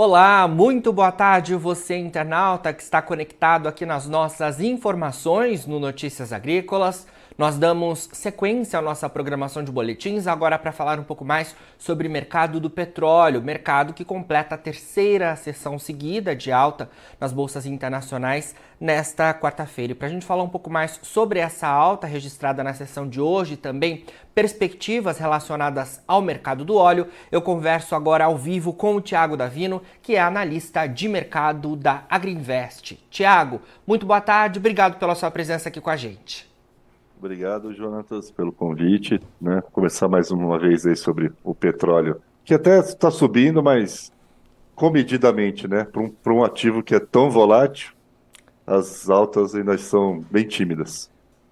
Olá, muito boa tarde você internauta que está conectado aqui nas nossas informações no Notícias Agrícolas. Nós damos sequência à nossa programação de boletins agora para falar um pouco mais sobre o mercado do petróleo, mercado que completa a terceira sessão seguida de alta nas bolsas internacionais nesta quarta-feira. Para a gente falar um pouco mais sobre essa alta registrada na sessão de hoje também perspectivas relacionadas ao mercado do óleo, eu converso agora ao vivo com o Tiago Davino, que é analista de mercado da Agriinvest. Tiago, muito boa tarde, obrigado pela sua presença aqui com a gente. Obrigado, Jonatas, pelo convite. Né? Mais uma vez aí sobre o petróleo, que até está subindo, mas comedidamente, né? Para um, um ativo que é tão volátil, as altas ainda são bem tímidas.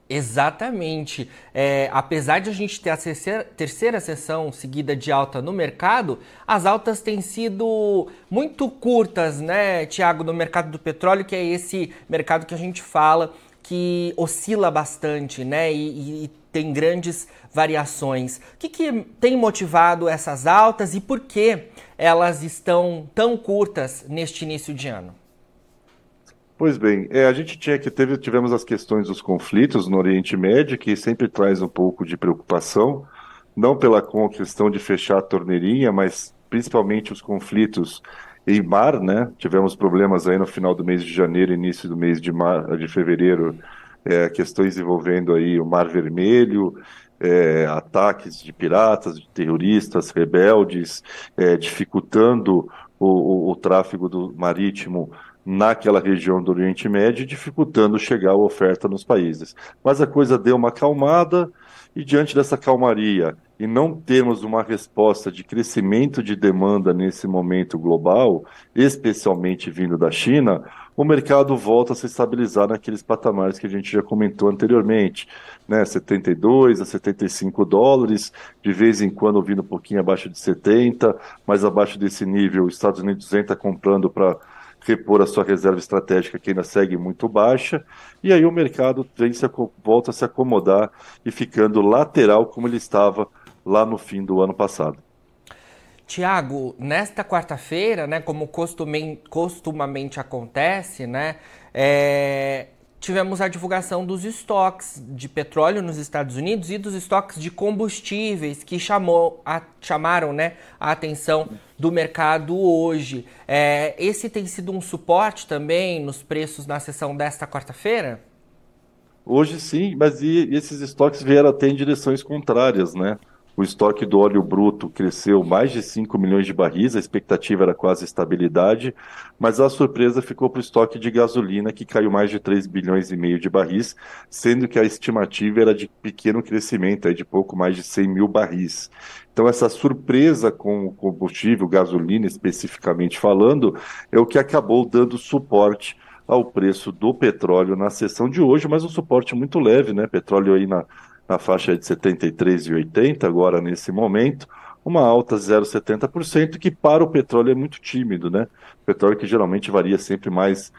Exatamente. É, apesar de a gente ter a terceira, terceira sessão seguida de alta no mercado, as altas têm sido muito curtas, né, Tiago, no mercado do petróleo, que é esse mercado que a gente fala que oscila bastante, né? E, e tem grandes variações. O que, que tem motivado essas altas e por que elas estão tão curtas neste início de ano? Pois bem, é, a gente tinha que teve, tivemos as questões dos conflitos no Oriente Médio, que sempre traz um pouco de preocupação, não pela questão de fechar a torneirinha, mas principalmente os conflitos em mar, né? Tivemos problemas aí no final do mês de janeiro, início do mês de, mar, de fevereiro, é, questões envolvendo aí o Mar Vermelho, é, ataques de piratas, de terroristas, rebeldes, é, dificultando o, o, o, tráfego do marítimo naquela região do Oriente Médio, dificultando chegar a oferta nos países. Mas a coisa deu uma acalmada e diante dessa calmaria e não termos uma resposta de crescimento de demanda nesse momento global, especialmente vindo da China, o mercado volta a se estabilizar naqueles patamares que a gente já comentou anteriormente, né, 72 a 75 dólares, de vez em quando vindo um pouquinho abaixo de 70, mas abaixo desse nível, os Estados Unidos entra comprando para repor a sua reserva estratégica que ainda segue muito baixa, e aí o mercado se, volta a se acomodar e ficando lateral como ele estava lá no fim do ano passado. Tiago, nesta quarta-feira, né, como costumamente acontece, né, é, tivemos a divulgação dos estoques de petróleo nos Estados Unidos e dos estoques de combustíveis que chamou a, chamaram né, a atenção do mercado hoje. É, esse tem sido um suporte também nos preços na sessão desta quarta-feira? Hoje sim, mas e, esses estoques vieram até em direções contrárias, né? O estoque do óleo bruto cresceu mais de 5 milhões de barris, a expectativa era quase estabilidade, mas a surpresa ficou para o estoque de gasolina, que caiu mais de 3 bilhões e meio de barris, sendo que a estimativa era de pequeno crescimento, de pouco mais de 100 mil barris. Então, essa surpresa com o combustível, gasolina especificamente falando, é o que acabou dando suporte ao preço do petróleo na sessão de hoje, mas um suporte muito leve, né? Petróleo aí na na faixa de 73,80 agora nesse momento, uma alta 0,70%, que para o petróleo é muito tímido, né? Petróleo que geralmente varia sempre mais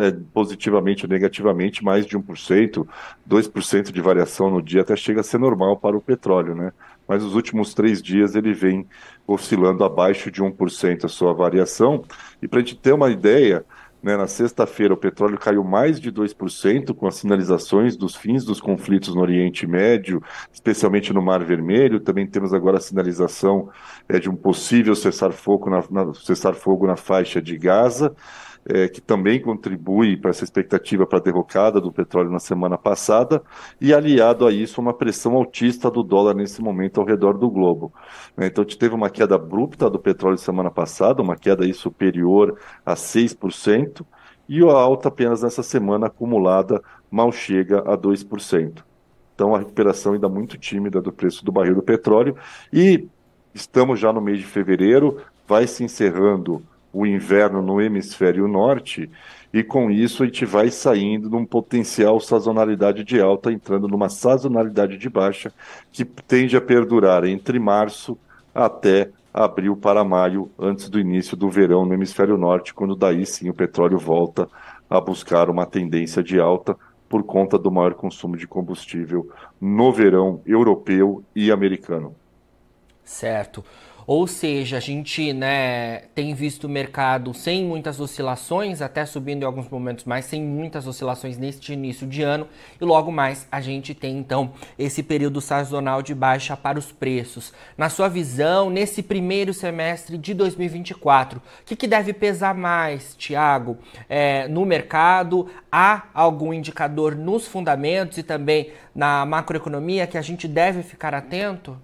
é, positivamente ou negativamente, mais de 1%, 2% de variação no dia até chega a ser normal para o petróleo, né? Mas nos últimos três dias ele vem oscilando abaixo de 1% a sua variação. E para a gente ter uma ideia, né, na sexta-feira, o petróleo caiu mais de 2%, com as sinalizações dos fins dos conflitos no Oriente Médio, especialmente no Mar Vermelho. Também temos agora a sinalização é, de um possível cessar-fogo na, na, cessar na faixa de Gaza é, que também contribui para essa expectativa para a derrocada do petróleo na semana passada, e aliado a isso, uma pressão altista do dólar nesse momento ao redor do globo. Né? Então, a gente teve uma queda abrupta do petróleo semana passada, uma queda aí superior a 6%, e a alta apenas nessa semana acumulada mal chega a 2%. Então, a recuperação ainda muito tímida do preço do barril do petróleo, e estamos já no mês de fevereiro, vai se encerrando o inverno no hemisfério norte, e com isso a gente vai saindo de um potencial sazonalidade de alta, entrando numa sazonalidade de baixa, que tende a perdurar entre março até abril para maio, antes do início do verão no hemisfério norte, quando daí sim o petróleo volta a buscar uma tendência de alta por conta do maior consumo de combustível no verão europeu e americano. Certo. Ou seja, a gente né, tem visto o mercado sem muitas oscilações, até subindo em alguns momentos, mas sem muitas oscilações neste início de ano. E logo mais a gente tem então esse período sazonal de baixa para os preços. Na sua visão, nesse primeiro semestre de 2024, o que, que deve pesar mais, Tiago, é, no mercado? Há algum indicador nos fundamentos e também na macroeconomia que a gente deve ficar atento?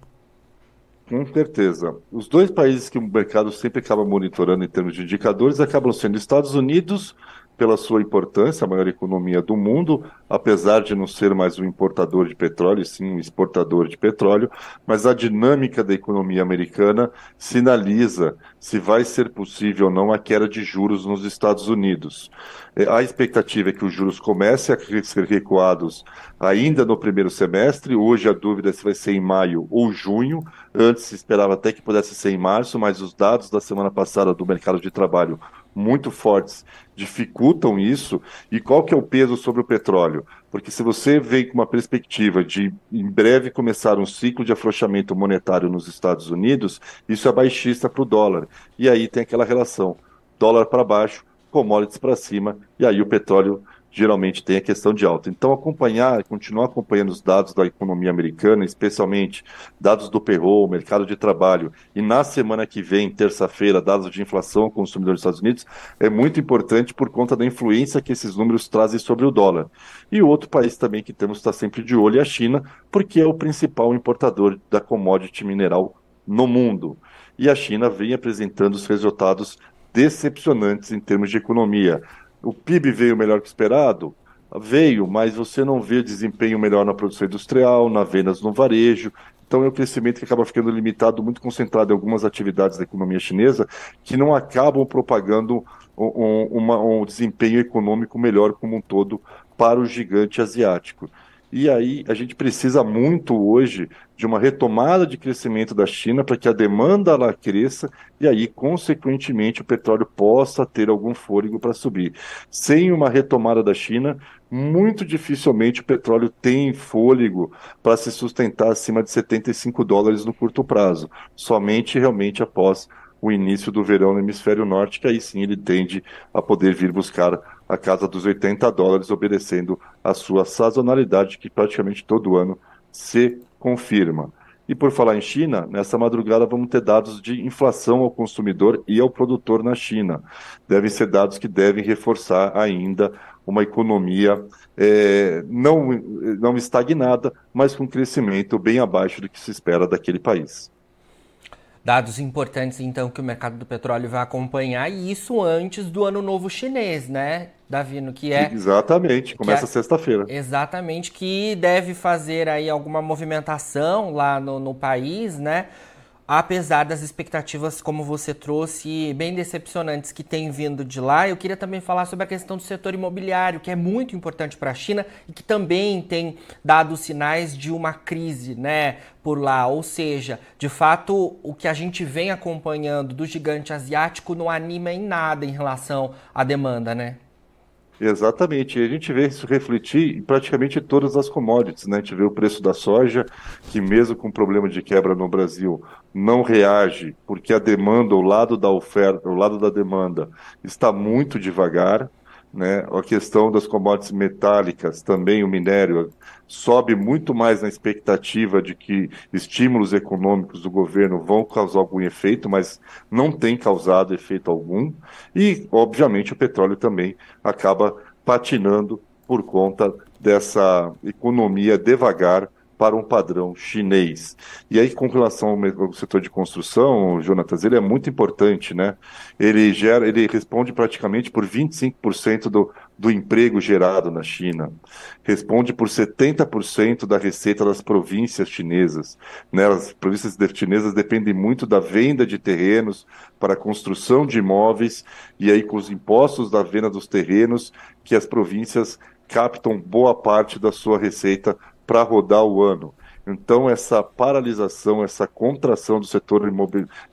Com certeza. Os dois países que o mercado sempre acaba monitorando em termos de indicadores acabam sendo Estados Unidos pela sua importância, a maior economia do mundo, apesar de não ser mais um importador de petróleo, sim um exportador de petróleo, mas a dinâmica da economia americana sinaliza se vai ser possível ou não a queda de juros nos Estados Unidos. É, a expectativa é que os juros comecem a ser recuados ainda no primeiro semestre. Hoje a dúvida é se vai ser em maio ou junho. Antes se esperava até que pudesse ser em março, mas os dados da semana passada do mercado de trabalho muito fortes dificultam isso. E qual que é o peso sobre o petróleo? Porque se você vem com uma perspectiva de em breve começar um ciclo de afrouxamento monetário nos Estados Unidos, isso é baixista para o dólar. E aí tem aquela relação dólar para baixo, commodities para cima, e aí o petróleo geralmente tem a questão de alta. Então, acompanhar, continuar acompanhando os dados da economia americana, especialmente dados do payroll, mercado de trabalho, e na semana que vem, terça-feira, dados de inflação ao consumidor dos Estados Unidos, é muito importante por conta da influência que esses números trazem sobre o dólar. E o outro país também que temos que estar sempre de olho é a China, porque é o principal importador da commodity mineral no mundo. E a China vem apresentando os resultados decepcionantes em termos de economia. O PIB veio melhor que esperado? Veio, mas você não vê desempenho melhor na produção industrial, na vendas no varejo. Então é um crescimento que acaba ficando limitado, muito concentrado em algumas atividades da economia chinesa, que não acabam propagando um, uma, um desempenho econômico melhor como um todo para o gigante asiático. E aí a gente precisa muito hoje de uma retomada de crescimento da China para que a demanda lá cresça e aí, consequentemente, o petróleo possa ter algum fôlego para subir. Sem uma retomada da China, muito dificilmente o petróleo tem fôlego para se sustentar acima de 75 dólares no curto prazo, somente realmente após o início do verão no hemisfério norte, que aí sim ele tende a poder vir buscar a casa dos 80 dólares, obedecendo a sua sazonalidade, que praticamente todo ano se confirma. E por falar em China, nessa madrugada vamos ter dados de inflação ao consumidor e ao produtor na China. Devem ser dados que devem reforçar ainda uma economia é, não, não estagnada, mas com crescimento bem abaixo do que se espera daquele país. Dados importantes, então, que o mercado do petróleo vai acompanhar, e isso antes do ano novo chinês, né, Davino? Que é. Exatamente, começa é, sexta-feira. Exatamente, que deve fazer aí alguma movimentação lá no, no país, né? Apesar das expectativas, como você trouxe, bem decepcionantes que têm vindo de lá, eu queria também falar sobre a questão do setor imobiliário, que é muito importante para a China e que também tem dado sinais de uma crise, né, por lá. Ou seja, de fato, o que a gente vem acompanhando do gigante asiático não anima em nada em relação à demanda, né? Exatamente, e a gente vê isso refletir em praticamente todas as commodities, né? A gente vê o preço da soja, que mesmo com problema de quebra no Brasil, não reage, porque a demanda, o lado da oferta, o lado da demanda está muito devagar, né? A questão das commodities metálicas, também o minério, sobe muito mais na expectativa de que estímulos econômicos do governo vão causar algum efeito, mas não tem causado efeito algum. E, obviamente, o petróleo também acaba patinando por conta dessa economia devagar para um padrão chinês. E aí, com relação ao setor de construção, Jonatas, ele é muito importante, né? Ele gera, ele responde praticamente por 25% do, do emprego gerado na China, responde por 70% da receita das províncias chinesas. Né? As províncias chinesas dependem muito da venda de terrenos para a construção de imóveis, e aí com os impostos da venda dos terrenos, que as províncias captam boa parte da sua receita para rodar o ano. Então, essa paralisação, essa contração do setor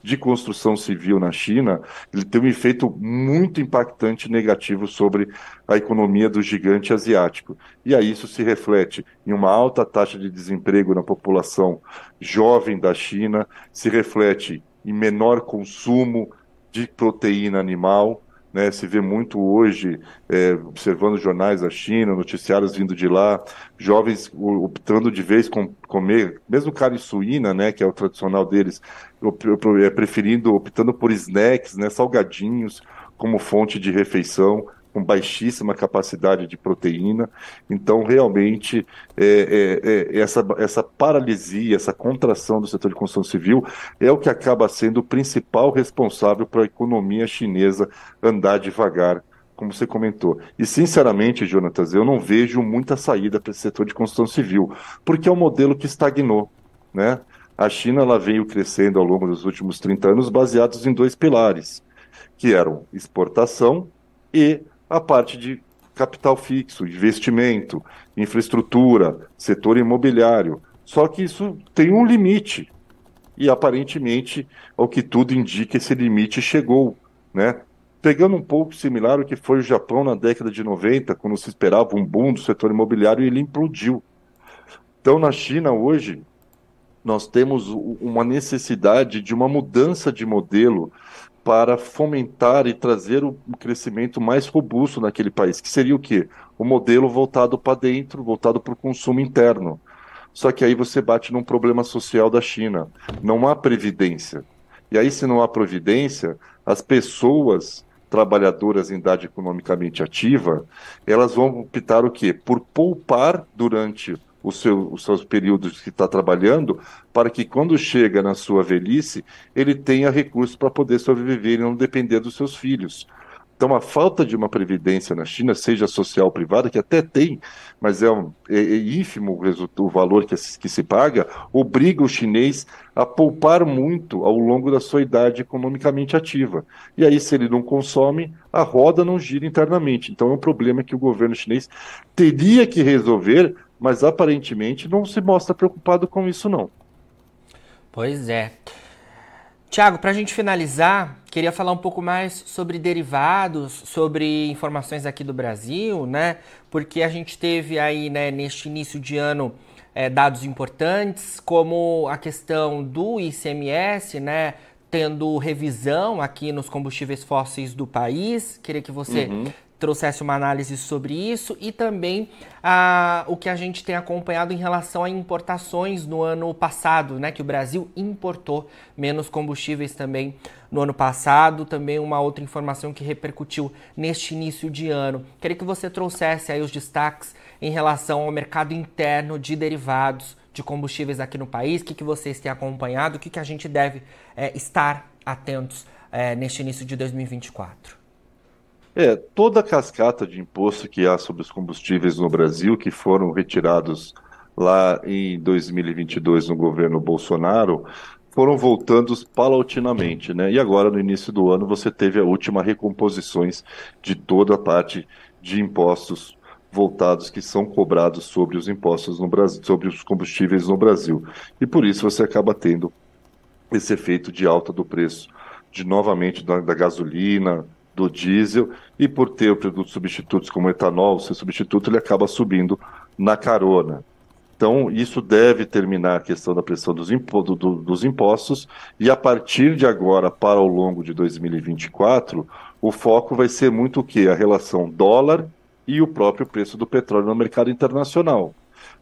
de construção civil na China, ele tem um efeito muito impactante negativo sobre a economia do gigante asiático. E aí isso se reflete em uma alta taxa de desemprego na população jovem da China, se reflete em menor consumo de proteína animal, né, se vê muito hoje, é, observando jornais da China, noticiários vindo de lá, jovens optando de vez com comer, mesmo carne suína, né, que é o tradicional deles, é, preferindo, optando por snacks, né, salgadinhos, como fonte de refeição, com baixíssima capacidade de proteína. Então, realmente, é, é, é, essa, essa paralisia, essa contração do setor de construção civil é o que acaba sendo o principal responsável para a economia chinesa andar devagar como você comentou. E, sinceramente, Jonatas, eu não vejo muita saída para esse setor de construção civil, porque é um modelo que estagnou. Né? A China ela veio crescendo ao longo dos últimos 30 anos baseados em dois pilares, que eram exportação e a parte de capital fixo, investimento, infraestrutura, setor imobiliário. Só que isso tem um limite. E aparentemente, ao que tudo indica, esse limite chegou, né? Pegando um pouco similar ao que foi o Japão na década de 90, quando se esperava um boom do setor imobiliário e ele implodiu. Então, na China hoje, nós temos uma necessidade de uma mudança de modelo para fomentar e trazer um crescimento mais robusto naquele país, que seria o quê? O modelo voltado para dentro, voltado para o consumo interno. Só que aí você bate num problema social da China. Não há previdência. E aí, se não há previdência, as pessoas trabalhadoras em idade economicamente ativa, elas vão optar o quê? Por poupar durante seu, os seus períodos que está trabalhando, para que quando chega na sua velhice, ele tenha recursos para poder sobreviver e não depender dos seus filhos. Então, a falta de uma previdência na China, seja social ou privada, que até tem, mas é, um, é, é ínfimo o, o valor que, que se paga, obriga o chinês a poupar muito ao longo da sua idade economicamente ativa. E aí, se ele não consome, a roda não gira internamente. Então, é um problema que o governo chinês teria que resolver mas aparentemente não se mostra preocupado com isso, não. Pois é. Tiago, para a gente finalizar, queria falar um pouco mais sobre derivados, sobre informações aqui do Brasil, né? Porque a gente teve aí, né, neste início de ano, é, dados importantes, como a questão do ICMS, né? Tendo revisão aqui nos combustíveis fósseis do país. Queria que você uhum trouxesse uma análise sobre isso e também ah, o que a gente tem acompanhado em relação a importações no ano passado, né? Que o Brasil importou menos combustíveis também no ano passado. Também uma outra informação que repercutiu neste início de ano. Queria que você trouxesse aí os destaques em relação ao mercado interno de derivados de combustíveis aqui no país. O que, que vocês têm acompanhado? O que, que a gente deve é, estar atentos é, neste início de 2024? É, toda a cascata de imposto que há sobre os combustíveis no Brasil, que foram retirados lá em 2022 no governo Bolsonaro, foram voltando paulatinamente, né? E agora, no início do ano, você teve a última recomposições de toda a parte de impostos voltados que são cobrados sobre os impostos no Brasil, sobre os combustíveis no Brasil. E por isso você acaba tendo esse efeito de alta do preço de novamente da, da gasolina, do diesel e por ter produtos substitutos como etanol, seu substituto, ele acaba subindo na carona. Então, isso deve terminar a questão da pressão dos, impo do, dos impostos, e a partir de agora, para o longo de 2024, o foco vai ser muito o quê? A relação dólar e o próprio preço do petróleo no mercado internacional.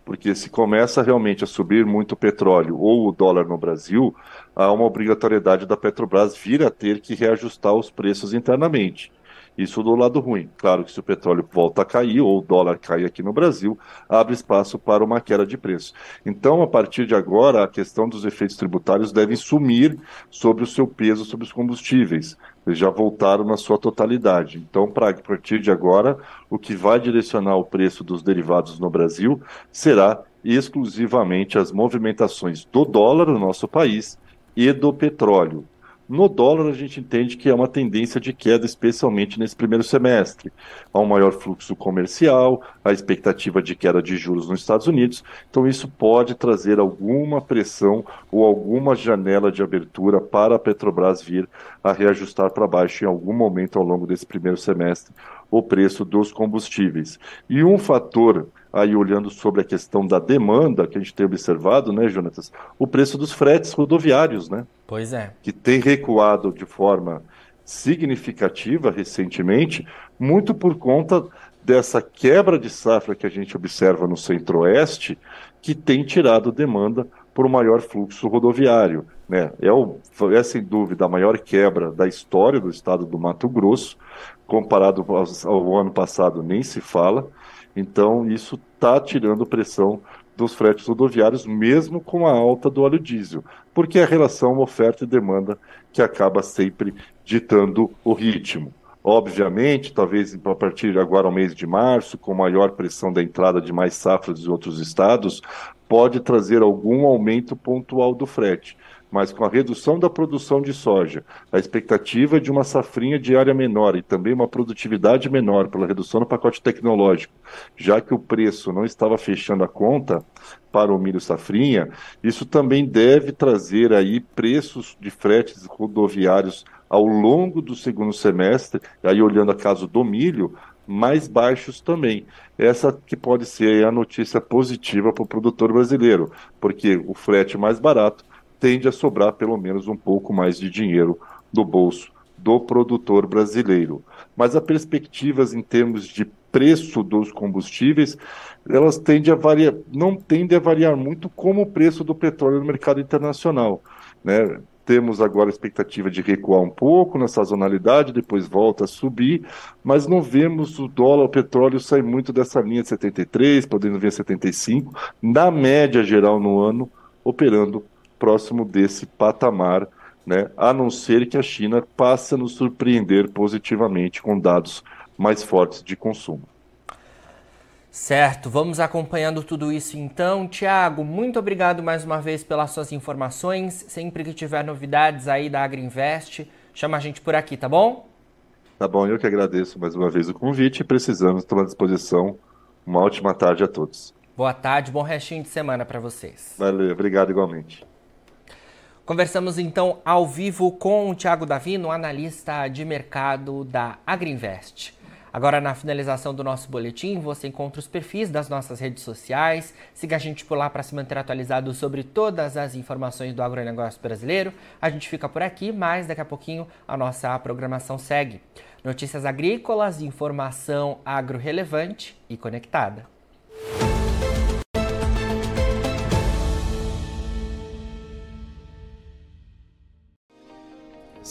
Porque se começa realmente a subir muito o petróleo ou o dólar no Brasil, há uma obrigatoriedade da Petrobras vir a ter que reajustar os preços internamente. Isso do lado ruim. Claro que se o petróleo volta a cair ou o dólar cai aqui no Brasil, abre espaço para uma queda de preço. Então, a partir de agora, a questão dos efeitos tributários devem sumir sobre o seu peso sobre os combustíveis. Eles já voltaram na sua totalidade. Então, pra, a partir de agora, o que vai direcionar o preço dos derivados no Brasil será exclusivamente as movimentações do dólar no nosso país e do petróleo. No dólar, a gente entende que é uma tendência de queda, especialmente nesse primeiro semestre. Há um maior fluxo comercial, a expectativa de queda de juros nos Estados Unidos, então isso pode trazer alguma pressão ou alguma janela de abertura para a Petrobras vir a reajustar para baixo em algum momento ao longo desse primeiro semestre o preço dos combustíveis. E um fator aí olhando sobre a questão da demanda que a gente tem observado, né, Jonatas? O preço dos fretes rodoviários, né? Pois é. Que tem recuado de forma significativa recentemente, muito por conta dessa quebra de safra que a gente observa no centro-oeste, que tem tirado demanda por um maior fluxo rodoviário. Né? É, o, é, sem dúvida, a maior quebra da história do estado do Mato Grosso, comparado ao, ao ano passado, nem se fala. Então, isso está tirando pressão dos fretes rodoviários, mesmo com a alta do óleo diesel, porque é a relação oferta e demanda que acaba sempre ditando o ritmo. Obviamente, talvez a partir agora ao mês de março, com maior pressão da entrada de mais safras de outros estados, pode trazer algum aumento pontual do frete mas com a redução da produção de soja, a expectativa de uma safrinha diária menor e também uma produtividade menor pela redução do pacote tecnológico, já que o preço não estava fechando a conta para o milho safrinha, isso também deve trazer aí preços de fretes rodoviários ao longo do segundo semestre, aí olhando a caso do milho, mais baixos também. Essa que pode ser a notícia positiva para o produtor brasileiro, porque o frete mais barato tende a sobrar pelo menos um pouco mais de dinheiro no bolso do produtor brasileiro. Mas as perspectivas em termos de preço dos combustíveis, elas tendem a variar, não tendem a variar muito como o preço do petróleo no mercado internacional. Né? Temos agora a expectativa de recuar um pouco na sazonalidade, depois volta a subir, mas não vemos o dólar, o petróleo sair muito dessa linha de 73, podendo vir a 75, na média geral no ano, operando próximo desse patamar, né? a não ser que a China passe a nos surpreender positivamente com dados mais fortes de consumo. Certo, vamos acompanhando tudo isso então. Tiago, muito obrigado mais uma vez pelas suas informações. Sempre que tiver novidades aí da Agriinvest, chama a gente por aqui, tá bom? Tá bom, eu que agradeço mais uma vez o convite e precisamos, estou à disposição. Uma ótima tarde a todos. Boa tarde, bom restinho de semana para vocês. Valeu, obrigado igualmente. Conversamos então ao vivo com o Thiago Davino, analista de mercado da Agriinvest. Agora, na finalização do nosso boletim, você encontra os perfis das nossas redes sociais. Siga a gente por lá para se manter atualizado sobre todas as informações do agronegócio brasileiro. A gente fica por aqui, mas daqui a pouquinho a nossa programação segue. Notícias agrícolas, informação agro relevante e conectada.